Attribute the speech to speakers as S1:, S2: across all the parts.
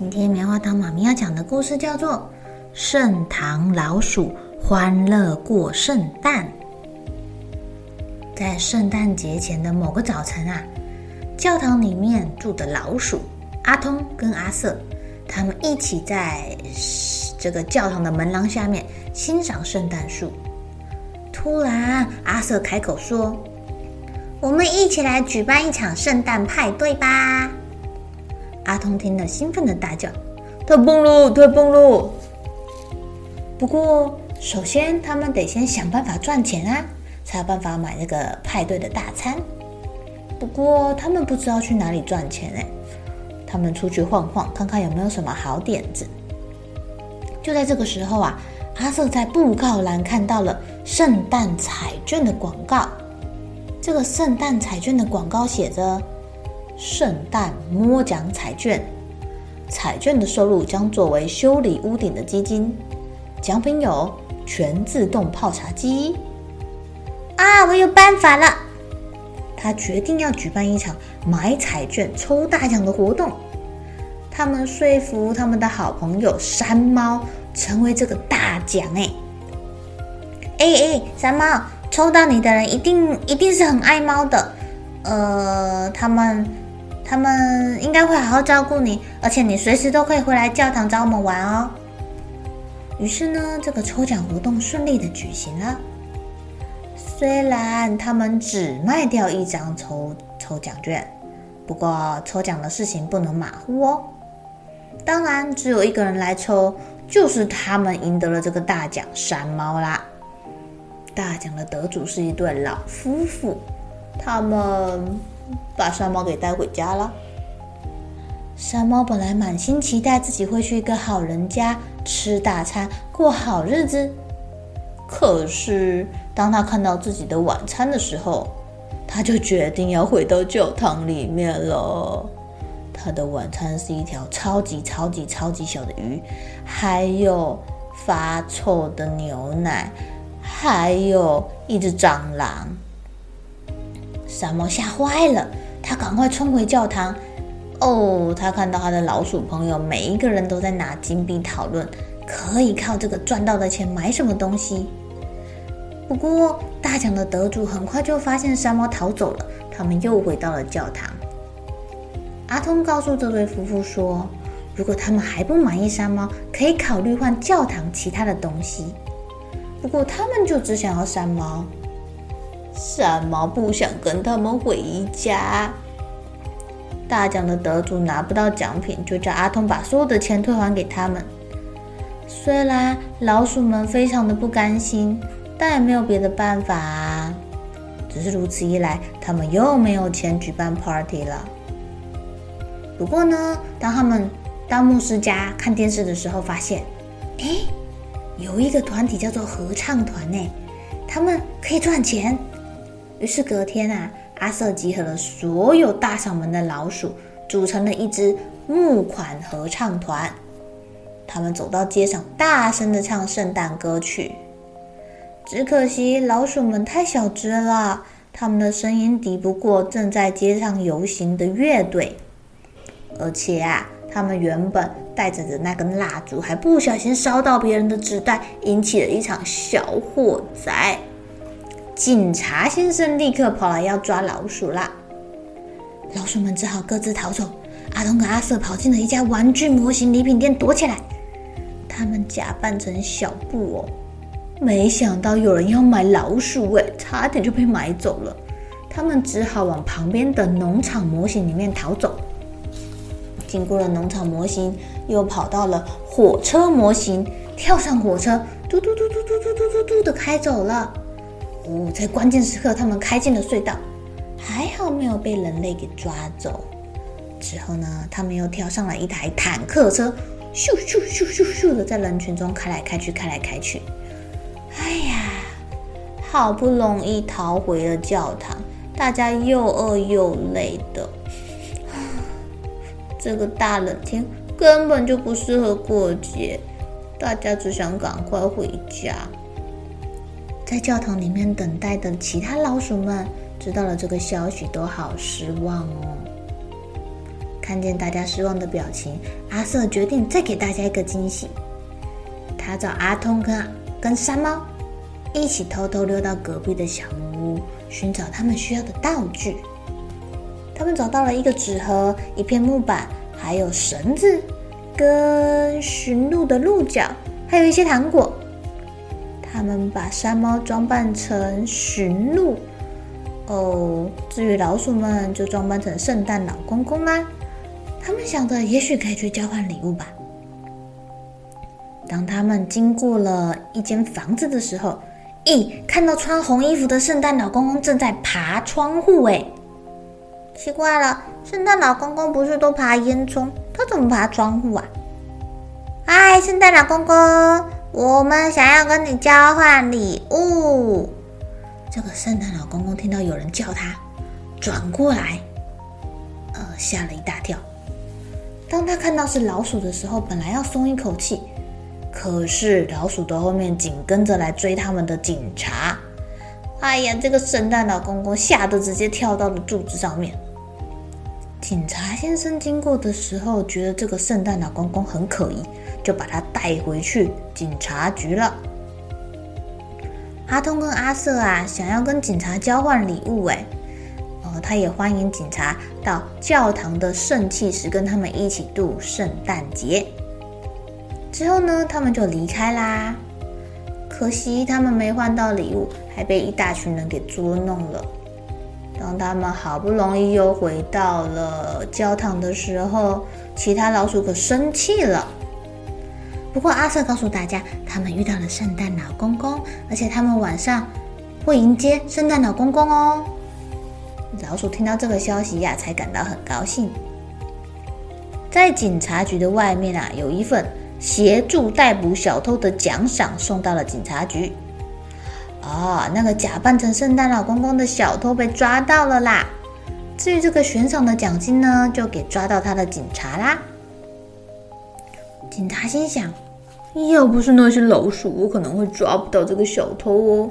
S1: 今天棉花糖妈咪要讲的故事叫做《圣堂老鼠欢乐过圣诞》。在圣诞节前的某个早晨啊，教堂里面住的老鼠阿通跟阿瑟，他们一起在这个教堂的门廊下面欣赏圣诞树。突然，阿瑟开口说：“我们一起来举办一场圣诞派对吧！”阿通听了，兴奋地大叫：“太棒了，太棒了！”不过，首先他们得先想办法赚钱啊，才有办法买那个派对的大餐。不过，他们不知道去哪里赚钱哎。他们出去晃晃，看看有没有什么好点子。就在这个时候啊，阿瑟在布告栏看到了圣诞彩券的广告。这个圣诞彩券的广告写着。圣诞摸奖彩券，彩券的收入将作为修理屋顶的基金。奖品有全自动泡茶机。啊，我有办法了！他决定要举办一场买彩券抽大奖的活动。他们说服他们的好朋友山猫成为这个大奖。哎，哎哎，山猫，抽到你的人一定一定是很爱猫的。呃，他们。他们应该会好好照顾你，而且你随时都可以回来教堂找我们玩哦。于是呢，这个抽奖活动顺利的举行了。虽然他们只卖掉一张抽抽奖券，不过抽奖的事情不能马虎哦。当然，只有一个人来抽，就是他们赢得了这个大奖——山猫啦。大奖的得主是一对老夫妇，他们。把山猫给带回家了。山猫本来满心期待自己会去一个好人家吃大餐，过好日子。可是当他看到自己的晚餐的时候，他就决定要回到教堂里面了。他的晚餐是一条超级超级超级小的鱼，还有发臭的牛奶，还有一只蟑螂。山猫吓坏了，他赶快冲回教堂。哦，他看到他的老鼠朋友每一个人都在拿金币讨论，可以靠这个赚到的钱买什么东西。不过大奖的得主很快就发现山猫逃走了，他们又回到了教堂。阿通告诉这对夫妇说，如果他们还不满意山猫，可以考虑换教堂其他的东西。不过他们就只想要山猫。什么不想跟他们回家。大奖的得主拿不到奖品，就叫阿通把所有的钱退还给他们。虽然老鼠们非常的不甘心，但也没有别的办法啊。只是如此一来，他们又没有钱举办 party 了。不过呢，当他们到牧师家看电视的时候，发现，哎，有一个团体叫做合唱团呢，他们可以赚钱。于是隔天啊，阿瑟集合了所有大嗓门的老鼠，组成了一支募款合唱团。他们走到街上，大声地唱圣诞歌曲。只可惜老鼠们太小只了，他们的声音敌不过正在街上游行的乐队。而且啊，他们原本带着的那根蜡烛，还不小心烧到别人的纸袋，引起了一场小火灾。警察先生立刻跑来要抓老鼠啦！老鼠们只好各自逃走，阿通跟阿瑟跑进了一家玩具模型礼品店躲起来。他们假扮成小布偶，没想到有人要买老鼠，哎，差点就被买走了。他们只好往旁边的农场模型里面逃走。经过了农场模型，又跑到了火车模型，跳上火车，嘟嘟嘟嘟嘟嘟嘟嘟嘟的开走了。在关键时刻，他们开进了隧道，还好没有被人类给抓走。之后呢，他们又跳上了一台坦克车，咻咻咻咻咻的在人群中开来开去，开来开去。哎呀，好不容易逃回了教堂，大家又饿又累的。这个大冷天根本就不适合过节，大家只想赶快回家。在教堂里面等待的其他老鼠们知道了这个消息，都好失望哦。看见大家失望的表情，阿瑟决定再给大家一个惊喜。他找阿通跟跟山猫一起偷偷溜到隔壁的小木屋，寻找他们需要的道具。他们找到了一个纸盒、一片木板，还有绳子，跟驯鹿的鹿角，还有一些糖果。他们把山猫装扮成驯鹿，哦，至于老鼠们就装扮成圣诞老公公啦。他们想着，也许可以去交换礼物吧。当他们经过了一间房子的时候，咦，看到穿红衣服的圣诞老公公正在爬窗户，哎。奇怪了，圣诞老公公不是都爬烟囱，他怎么爬窗户啊？嗨，圣诞老公公，我们想要跟你交换礼物。这个圣诞老公公听到有人叫他，转过来，呃，吓了一大跳。当他看到是老鼠的时候，本来要松一口气，可是老鼠的后面紧跟着来追他们的警察。哎呀，这个圣诞老公公吓得直接跳到了柱子上面。警察先生经过的时候，觉得这个圣诞老公公很可疑，就把他带回去警察局了。阿通跟阿瑟啊，想要跟警察交换礼物，哎，呃，他也欢迎警察到教堂的圣器室跟他们一起度圣诞节。之后呢，他们就离开啦。可惜他们没换到礼物，还被一大群人给捉弄了。当他们好不容易又回到了教堂的时候，其他老鼠可生气了。不过阿瑟告诉大家，他们遇到了圣诞老公公，而且他们晚上会迎接圣诞老公公哦。老鼠听到这个消息呀，才感到很高兴。在警察局的外面啊，有一份协助逮捕小偷的奖赏送到了警察局。哦，那个假扮成圣诞老公公的小偷被抓到了啦！至于这个悬赏的奖金呢，就给抓到他的警察啦。警察心想：要不是那些老鼠，我可能会抓不到这个小偷哦。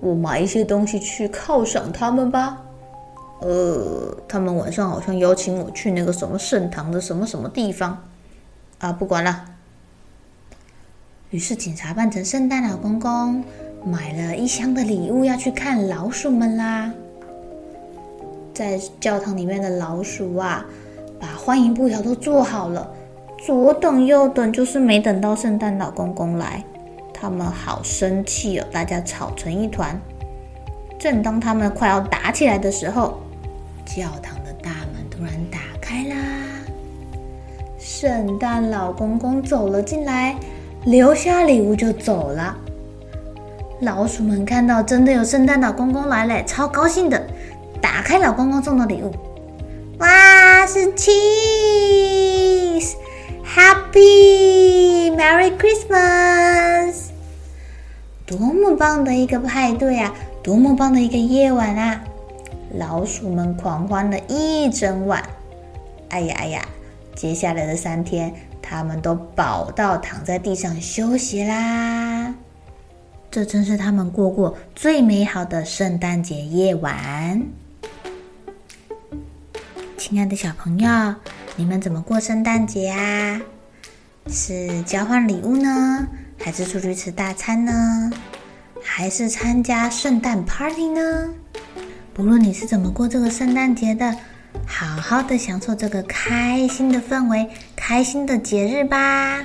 S1: 我买一些东西去犒赏他们吧。呃，他们晚上好像邀请我去那个什么圣堂的什么什么地方啊，不管了。于是警察扮成圣诞老公公。买了一箱的礼物要去看老鼠们啦，在教堂里面的老鼠啊，把欢迎布条都做好了，左等右等，就是没等到圣诞老公公来，他们好生气哦，大家吵成一团。正当他们快要打起来的时候，教堂的大门突然打开啦，圣诞老公公走了进来，留下礼物就走了。老鼠们看到真的有圣诞老公公来了，超高兴的，打开老公公送的礼物，哇，是 cheese，Happy Merry Christmas，多么棒的一个派对啊，多么棒的一个夜晚啊！老鼠们狂欢了一整晚，哎呀哎呀，接下来的三天，他们都饱到躺在地上休息啦。这真是他们过过最美好的圣诞节夜晚。亲爱的小朋友，你们怎么过圣诞节啊？是交换礼物呢，还是出去吃大餐呢？还是参加圣诞 party 呢？不论你是怎么过这个圣诞节的，好好的享受这个开心的氛围、开心的节日吧。